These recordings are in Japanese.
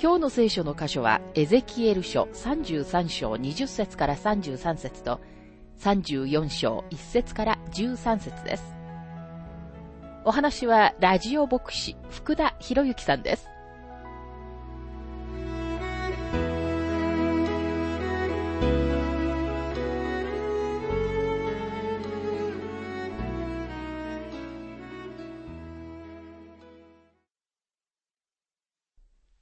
今日の聖書の箇所は、エゼキエル書33章20節から33節と、34章1節から13節です。お話は、ラジオ牧師、福田博之さんです。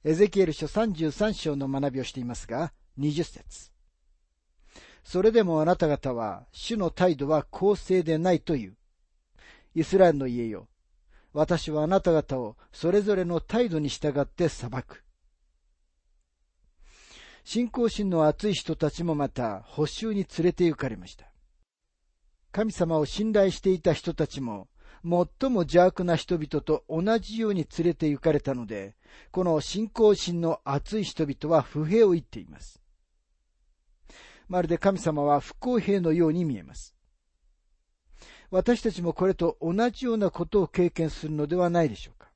エゼキエル書33章の学びをしていますが、20節それでもあなた方は、主の態度は公正でないという。イスラエルの家よ。私はあなた方をそれぞれの態度に従って裁く。信仰心の厚い人たちもまた補修に連れて行かれました。神様を信頼していた人たちも最も邪悪な人々と同じように連れて行かれたので、この信仰心の熱い人々は不平を言っています。まるで神様は不公平のように見えます。私たちもこれと同じようなことを経験するのではないでしょうか。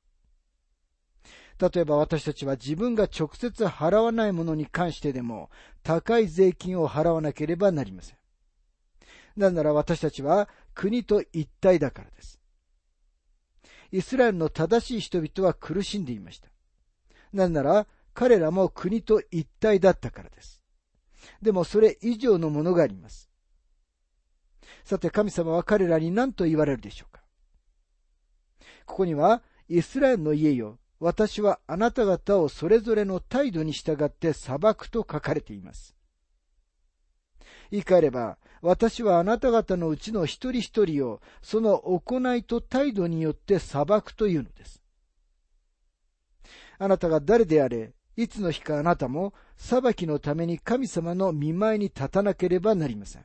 例えば私たちは自分が直接払わないものに関してでも高い税金を払わなければなりません。なぜなら私たちは国と一体だからです。イスラエルの正しい人々は苦しんでいました。なぜなら、彼らも国と一体だったからです。でもそれ以上のものがあります。さて神様は彼らに何と言われるでしょうかここには、イスラエルの家よ、私はあなた方をそれぞれの態度に従って裁くと書かれています。言い換えれば、私はあなた方のうちの一人一人をその行いと態度によって裁くというのです。あなたが誰であれ、いつの日かあなたも裁きのために神様の見舞いに立たなければなりません。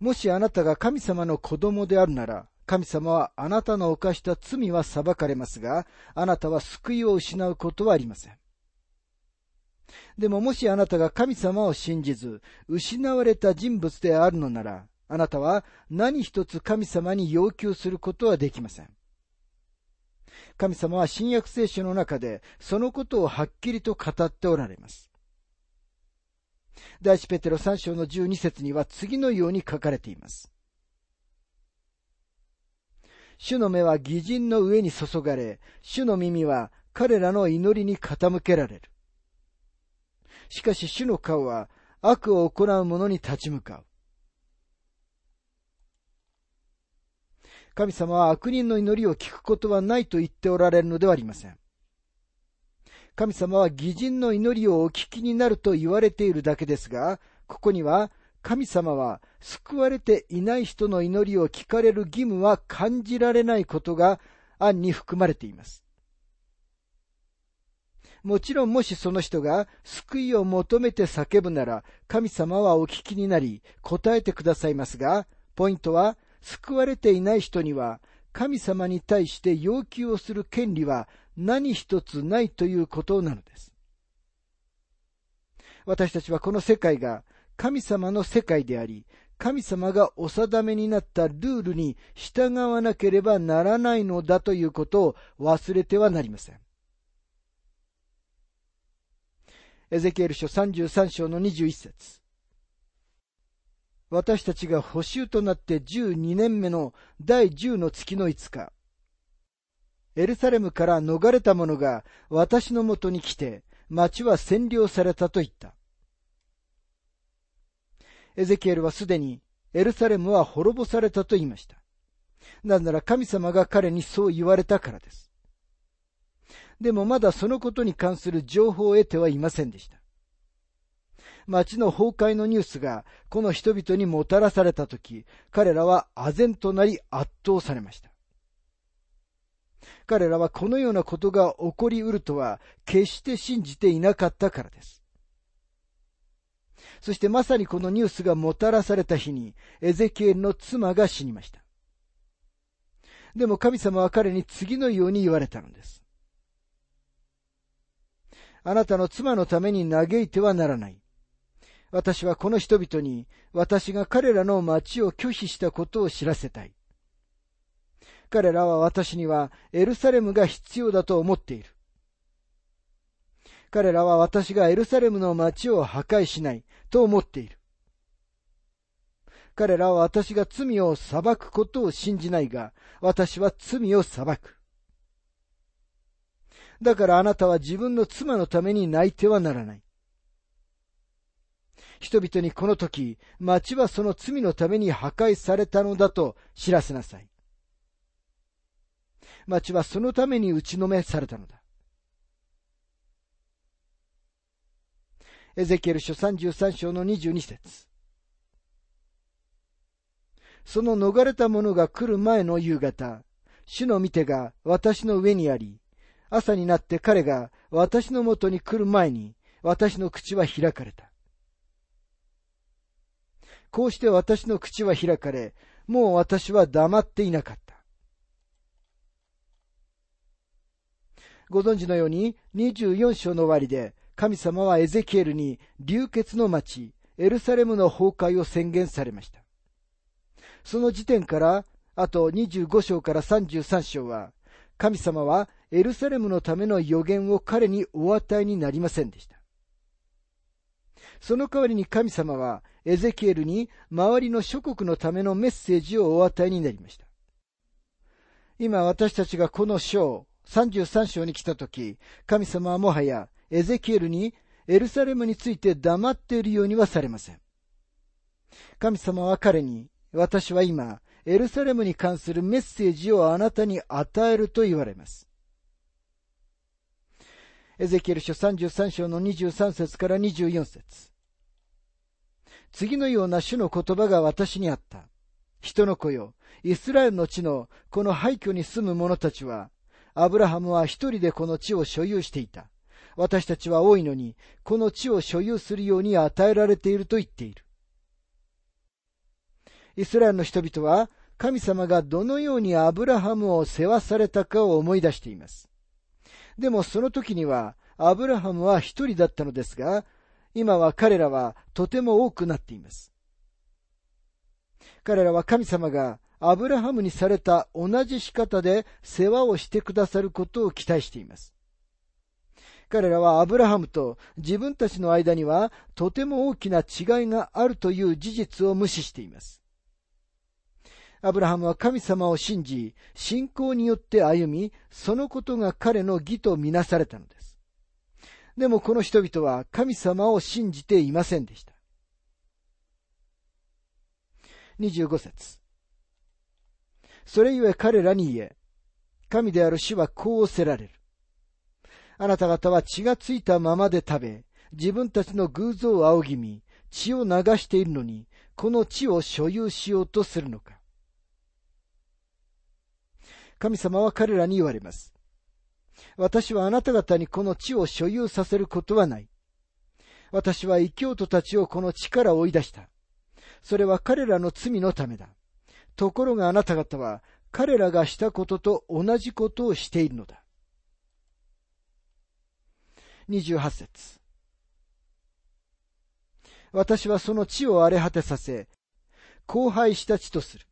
もしあなたが神様の子供であるなら、神様はあなたの犯した罪は裁かれますが、あなたは救いを失うことはありません。でももしあなたが神様を信じず、失われた人物であるのなら、あなたは何一つ神様に要求することはできません。神様は新約聖書の中でそのことをはっきりと語っておられます。第一ペテロ3章の12節には次のように書かれています。主の目は義人の上に注がれ、主の耳は彼らの祈りに傾けられる。しかし主の顔は悪を行う者に立ち向かう。神様は悪人の祈りを聞くことはないと言っておられるのではありません。神様は義人の祈りをお聞きになると言われているだけですが、ここには神様は救われていない人の祈りを聞かれる義務は感じられないことが案に含まれています。もちろんもしその人が救いを求めて叫ぶなら、神様はお聞きになり答えてくださいますが、ポイントは救われていない人には、神様に対して要求をする権利は何一つないということなのです。私たちはこの世界が神様の世界であり、神様がお定めになったルールに従わなければならないのだということを忘れてはなりません。エゼキエル書33章の21節私たちが補修となって12年目の第10の月の5日、エルサレムから逃れた者が私のもとに来て、町は占領されたと言った。エゼキエルはすでにエルサレムは滅ぼされたと言いました。なぜなら神様が彼にそう言われたからです。でもまだそのことに関する情報を得てはいませんでした。町の崩壊のニュースがこの人々にもたらされたとき、彼らは唖然となり圧倒されました。彼らはこのようなことが起こりうるとは決して信じていなかったからです。そしてまさにこのニュースがもたらされた日に、エゼキエルの妻が死にました。でも神様は彼に次のように言われたのです。あなたの妻のために嘆いてはならない。私はこの人々に私が彼らの町を拒否したことを知らせたい。彼らは私にはエルサレムが必要だと思っている。彼らは私がエルサレムの町を破壊しないと思っている。彼らは私が罪を裁くことを信じないが、私は罪を裁く。だからあなたは自分の妻のために泣いてはならない。人々にこの時、町はその罪のために破壊されたのだと知らせなさい。町はそのために打ちのめされたのだ。エゼキエル書33章の22節その逃れた者が来る前の夕方、主の見てが私の上にあり、朝になって彼が私のもとに来る前に、私の口は開かれた。こうして私の口は開かれ、もう私は黙っていなかった。ご存知のように、24章の終わりで、神様はエゼキエルに流血の町、エルサレムの崩壊を宣言されました。その時点から、あと25章から33章は、神様はエルサレムのための予言を彼にお与えになりませんでした。その代わりに神様はエゼキエルに周りの諸国のためのメッセージをお与えになりました。今私たちがこの章、33章に来たとき、神様はもはやエゼキエルにエルサレムについて黙っているようにはされません。神様は彼に、私は今、エルサレムに関するメッセージをあなたに与えると言われます。エゼキエル書33章の23節から24節次のような種の言葉が私にあった。人の子よ、イスラエルの地のこの廃墟に住む者たちは、アブラハムは一人でこの地を所有していた。私たちは多いのに、この地を所有するように与えられていると言っている。イスラエルの人々は、神様がどのようにアブラハムを世話されたかを思い出しています。でもその時には、アブラハムは一人だったのですが、今は彼らはとても多くなっています。彼らは神様がアブラハムにされた同じ仕方で世話をしてくださることを期待しています。彼らはアブラハムと自分たちの間にはとても大きな違いがあるという事実を無視しています。アブラハムは神様を信じ、信仰によって歩み、そのことが彼の義とみなされたのです。でもこの人々は神様を信じていませんでした。25節それゆえ彼らに言え、神である死はこうせられる。あなた方は血がついたままで食べ、自分たちの偶像を仰ぎ見、血を流しているのに、この地を所有しようとするのか。神様は彼らに言われます。私はあなた方にこの地を所有させることはない。私は異教徒たちをこの地から追い出した。それは彼らの罪のためだ。ところがあなた方は彼らがしたことと同じことをしているのだ。28節私はその地を荒れ果てさせ、荒廃した地とする。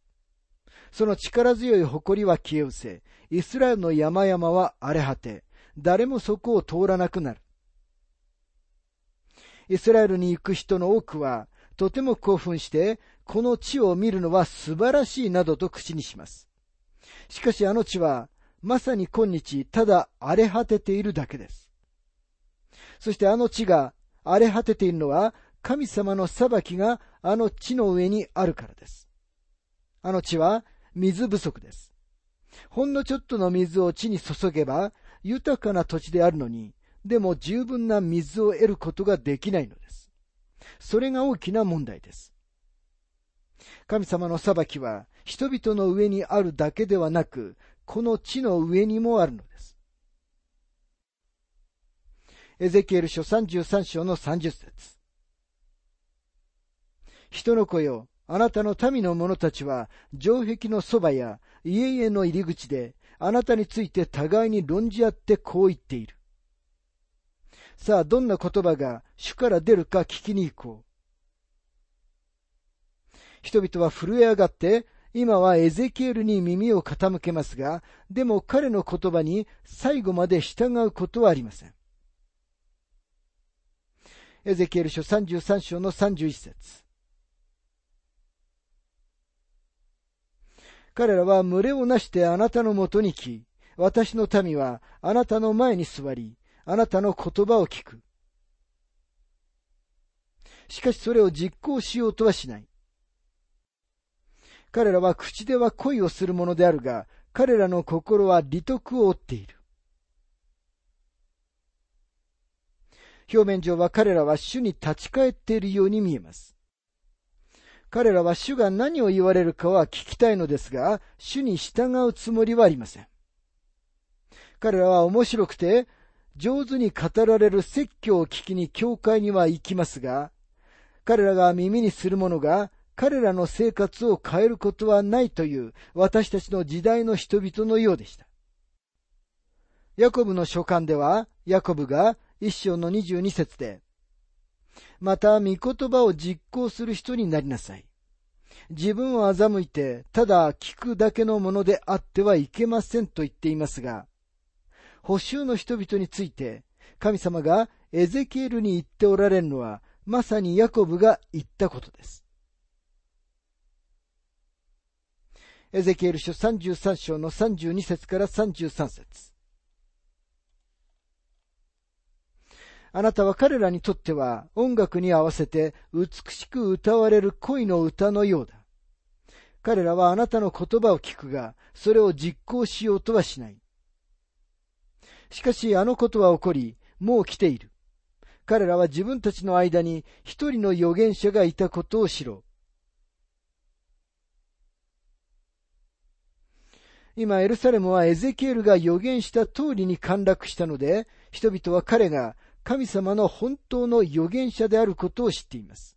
その力強い誇りは消え失せ、イスラエルの山々は荒れ果て、誰もそこを通らなくなる。イスラエルに行く人の多くは、とても興奮して、この地を見るのは素晴らしいなどと口にします。しかしあの地は、まさに今日、ただ荒れ果てているだけです。そしてあの地が荒れ果てているのは、神様の裁きがあの地の上にあるからです。あの地は水不足です。ほんのちょっとの水を地に注げば豊かな土地であるのに、でも十分な水を得ることができないのです。それが大きな問題です。神様の裁きは人々の上にあるだけではなく、この地の上にもあるのです。エゼキエル書33章の30節人の子よ、あなたの民の者たちは、城壁のそばや家々の入り口で、あなたについて互いに論じ合ってこう言っている。さあ、どんな言葉が主から出るか聞きに行こう。人々は震え上がって、今はエゼキエルに耳を傾けますが、でも彼の言葉に最後まで従うことはありません。エゼキエル書33章の31節彼らは群れをなしてあなたのもとに来、私の民はあなたの前に座り、あなたの言葉を聞く。しかしそれを実行しようとはしない。彼らは口では恋をするものであるが、彼らの心は利得を負っている。表面上は彼らは主に立ち返っているように見えます。彼らは主が何を言われるかは聞きたいのですが、主に従うつもりはありません。彼らは面白くて、上手に語られる説教を聞きに教会には行きますが、彼らが耳にするものが彼らの生活を変えることはないという私たちの時代の人々のようでした。ヤコブの書簡では、ヤコブが一章の二十二節で、また、御言葉を実行する人になりなさい。自分を欺いて、ただ聞くだけのものであってはいけませんと言っていますが、補修の人々について、神様がエゼキエルに言っておられるのは、まさにヤコブが言ったことです。エゼキエル書33章の32節から33節あなたは彼らにとっては音楽に合わせて美しく歌われる恋の歌のようだ。彼らはあなたの言葉を聞くが、それを実行しようとはしない。しかしあのことは起こり、もう来ている。彼らは自分たちの間に一人の預言者がいたことを知ろう。今、エルサレムはエゼキエルが予言した通りに陥落したので、人々は彼が神様の本当の預言者であることを知っています。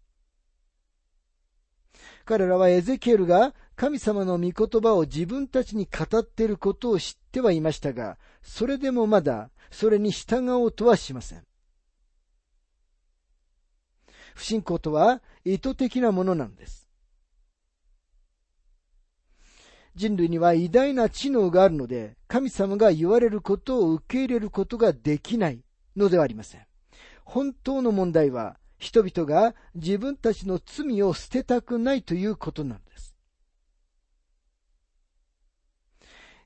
彼らはエゼキエルが神様の御言葉を自分たちに語っていることを知ってはいましたが、それでもまだそれに従おうとはしません。不信仰とは意図的なものなんです。人類には偉大な知能があるので、神様が言われることを受け入れることができないのではありません。本当の問題は、人々が自分たちの罪を捨てたくないということなんです。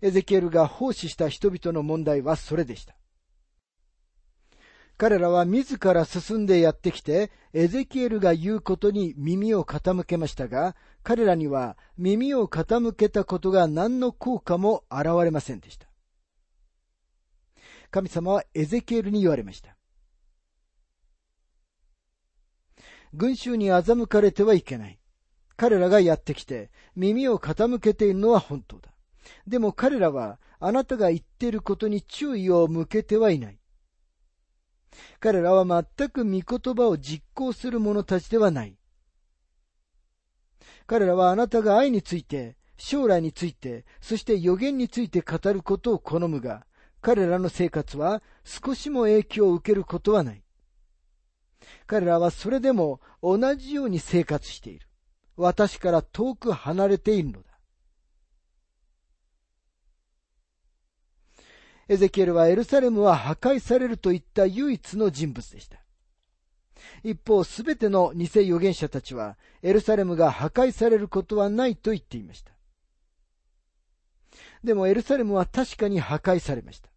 エゼキエルが奉仕した人々の問題はそれでした。彼らは自ら進んでやってきて、エゼキエルが言うことに耳を傾けましたが、彼らには耳を傾けたことが何の効果も現れませんでした。神様はエゼキエルに言われました。群衆に欺かれてはいけない。彼らがやってきて耳を傾けているのは本当だ。でも彼らはあなたが言っていることに注意を向けてはいない。彼らは全く御言葉を実行する者たちではない。彼らはあなたが愛について、将来について、そして予言について語ることを好むが、彼らの生活は少しも影響を受けることはない。彼らはそれでも同じように生活している。私から遠く離れているのだ。エゼキエルはエルサレムは破壊されるといった唯一の人物でした。一方、すべての偽預言者たちは、エルサレムが破壊されることはないと言っていました。でもエルサレムは確かに破壊されました。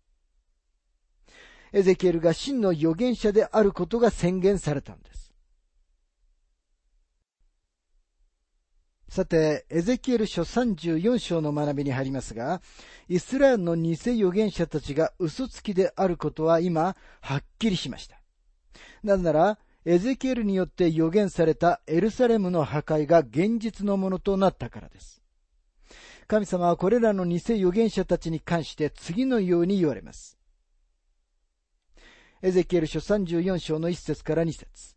エゼキエルが真の預言者であることが宣言されたんです。さて、エゼキエル書34章の学びに入りますが、イスラエルの偽預言者たちが嘘つきであることは今、はっきりしました。なぜなら、エゼキエルによって預言されたエルサレムの破壊が現実のものとなったからです。神様はこれらの偽預言者たちに関して次のように言われます。エゼキエル書34章の1節から2節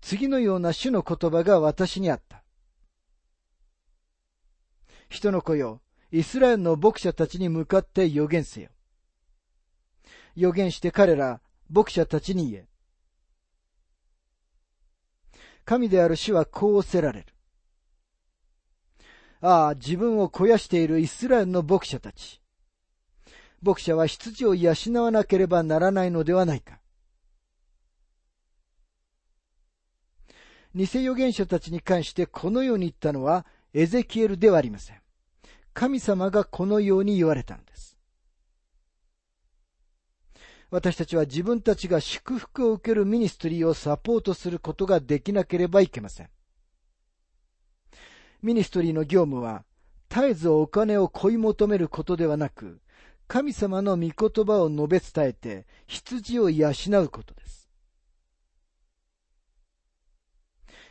次のような主の言葉が私にあった。人の子よ、イスラエルの牧者たちに向かって予言せよ。予言して彼ら、牧者たちに言え。神である主はこうおせられる。ああ、自分を肥やしているイスラエルの牧者たち。牧者は羊を養わなければならないのではないか。偽預言者たちに関してこのように言ったのはエゼキエルではありません。神様がこのように言われたのです。私たちは自分たちが祝福を受けるミニストリーをサポートすることができなければいけません。ミニストリーの業務は、絶えずお金を追い求めることではなく、神様の御言葉を述べ伝えて、羊を養うことです。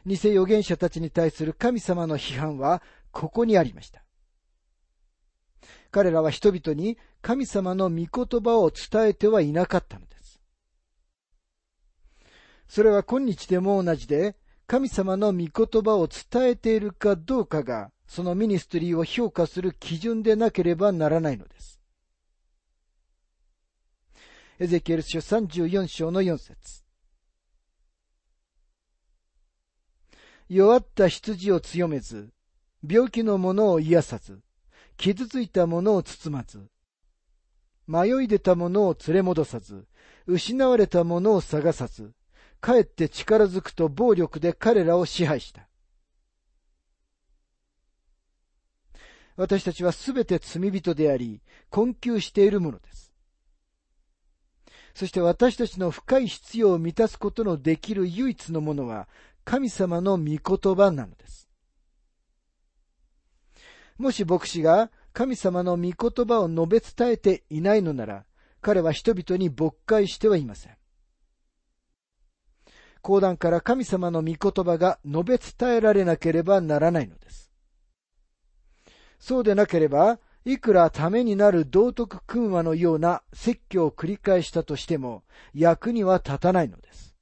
偽預言者たちに対する神様の批判は、ここにありました。彼らは人々に神様の御言葉を伝えてはいなかったのです。それは今日でも同じで、神様の御言葉を伝えているかどうかが、そのミニストリーを評価する基準でなければならないのです。エゼキエル書34章の4節弱った羊を強めず、病気の者を癒さず、傷ついた者を包まず、迷い出た者を連れ戻さず、失われた者を探さず、かえって力づくと暴力で彼らを支配した。私たちはすべて罪人であり、困窮しているものです。そして私たちの深い必要を満たすことのできる唯一のものは、神様の御言葉なのです。もし牧師が神様の御言葉を述べ伝えていないのなら、彼は人々に牧会してはいません。講談から神様の御言葉が述べ伝えられなければならないのです。そうでなければ、いくらためになる道徳訓話のような説教を繰り返したとしても役には立たないのです。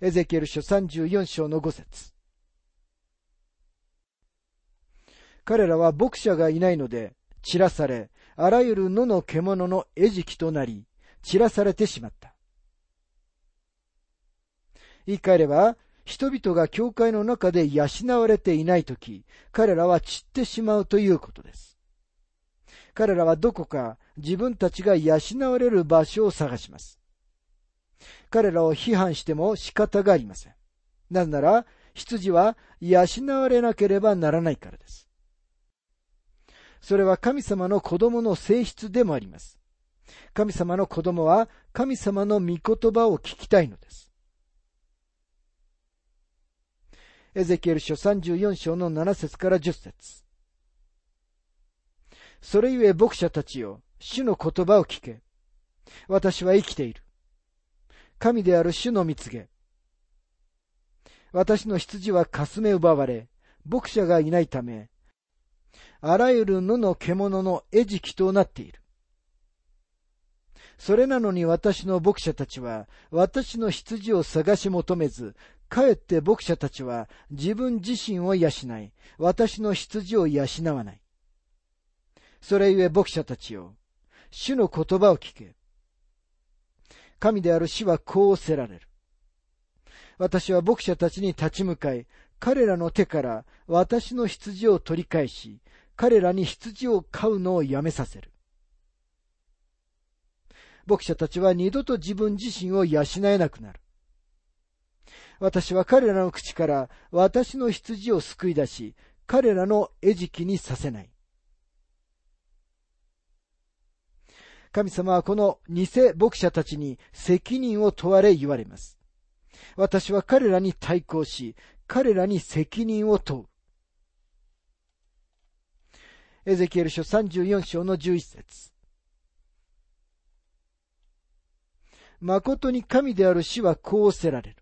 エゼキエル書34章の5節彼らは牧者がいないので、散らされ、あらゆる野の獣の餌食となり、散らされてしまった。言い換えれば、人々が教会の中で養われていないとき、彼らは散ってしまうということです。彼らはどこか自分たちが養われる場所を探します。彼らを批判しても仕方がありません。なぜなら、羊は養われなければならないからです。それは神様の子供の性質でもあります。神様の子供は神様の御言葉を聞きたいのです。エゼキエル書34章の7節から10節それゆえ牧者たちよ、主の言葉を聞け。私は生きている。神である主の蜜げ。私の羊はかすめ奪われ、牧者がいないため、あらゆる野の獣の餌食となっている。それなのに私の牧者たちは、私の羊を探し求めず、かえって牧者たちは自分自身を養い、私の羊を養わない。それゆえ牧者たちよ、主の言葉を聞け。神である死はこうせられる。私は牧者たちに立ち向かい、彼らの手から私の羊を取り返し、彼らに羊を飼うのをやめさせる。牧者たちは二度と自分自身を養えなくなる。私は彼らの口から私の羊を救い出し、彼らの餌食にさせない。神様はこの偽牧者たちに責任を問われ言われます。私は彼らに対抗し、彼らに責任を問う。エゼキエル書34章の11節誠に神である死はこうせられる。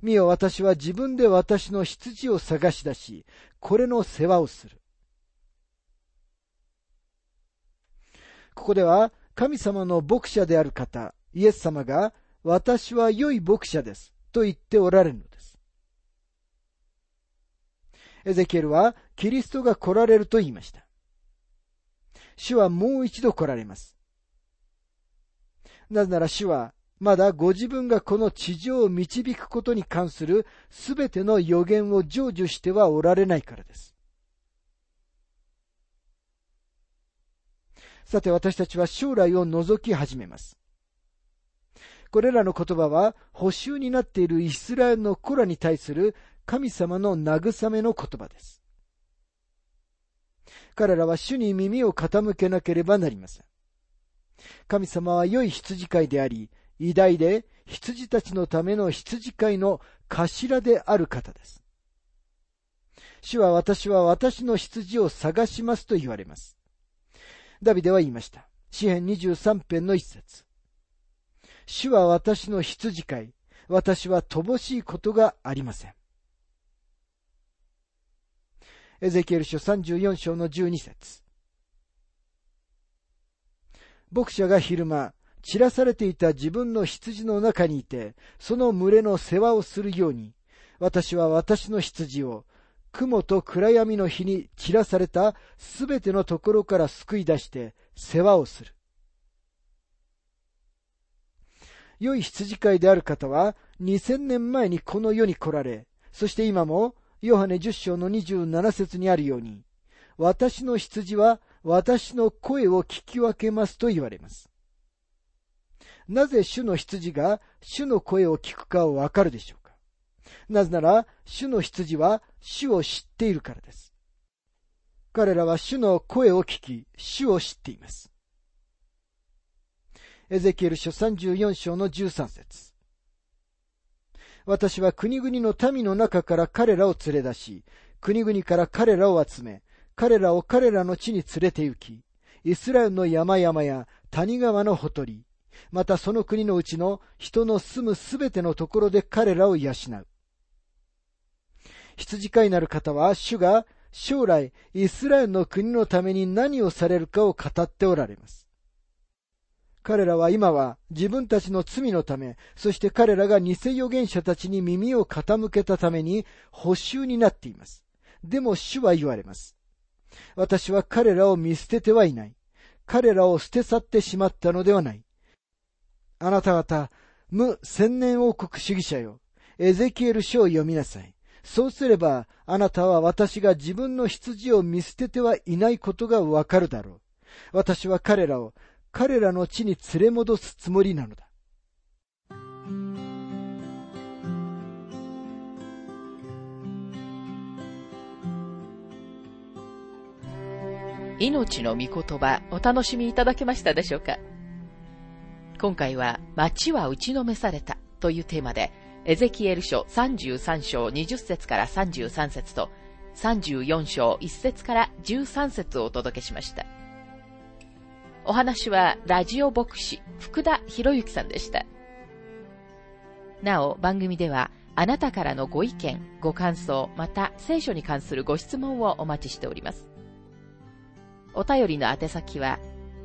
見よ私は自分で私の羊を探し出し、これの世話をする。ここでは神様の牧者である方、イエス様が、私は良い牧者です、と言っておられるのです。エゼキエルは、キリストが来られると言いました。主はもう一度来られます。なぜなら主は、まだご自分がこの地上を導くことに関するすべての予言を成就してはおられないからです。さて私たちは将来を覗き始めます。これらの言葉は補修になっているイスラエルの子らに対する神様の慰めの言葉です。彼らは主に耳を傾けなければなりません。神様は良い羊飼いであり、偉大で羊たちのための羊飼いの頭である方です。主は私は私の羊を探しますと言われます。ダビデは言いました。詩編23編の一節。主は私の羊飼い。私は乏しいことがありません。エゼキエル書34章の12節牧者が昼間、散らされていた自分の羊の中にいて、その群れの世話をするように、私は私の羊を雲と暗闇の日に散らされたすべてのところから救い出して世話をする。良い羊飼いである方は2000年前にこの世に来られ、そして今もヨハネ10章の27節にあるように、私の羊は私の声を聞き分けますと言われます。なぜ主の羊が主の声を聞くかをわかるでしょうか？なぜなら、主の羊は主を知っているからです。彼らは主の声を聞き、主を知っています。エゼキエル書34章の13節私は国々の民の中から彼らを連れ出し、国々から彼らを集め、彼らを彼らの地に連れて行き、イスラエルの山々や谷川のほとり、またその国のうちの人の住むすべてのところで彼らを養う。羊飼いなる方は主が将来イスラエルの国のために何をされるかを語っておられます。彼らは今は自分たちの罪のため、そして彼らが偽預言者たちに耳を傾けたために補修になっています。でも主は言われます。私は彼らを見捨ててはいない。彼らを捨て去ってしまったのではない。あなた方、無千年王国主義者よ。エゼキエル書を読みなさい。そうすれば、あなたは私が自分の羊を見捨ててはいないことがわかるだろう。私は彼らを彼らの地に連れ戻すつもりなのだ。命の御言葉お楽しみいただけましたでしょうか？今回は町は打ちのめされたというテーマでエゼキエル書33章20節から33節と34章1節から13節をお届けしました。お話はラジオ牧師福田博之さんでした。なお番組ではあなたからのご意見、ご感想、また聖書に関するご質問をお待ちしております。お便りの宛先は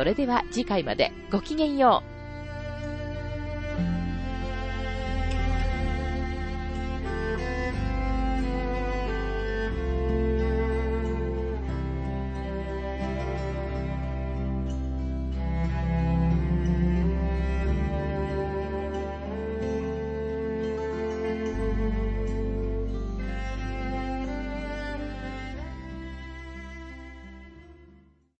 それでは次回までごきげんよう。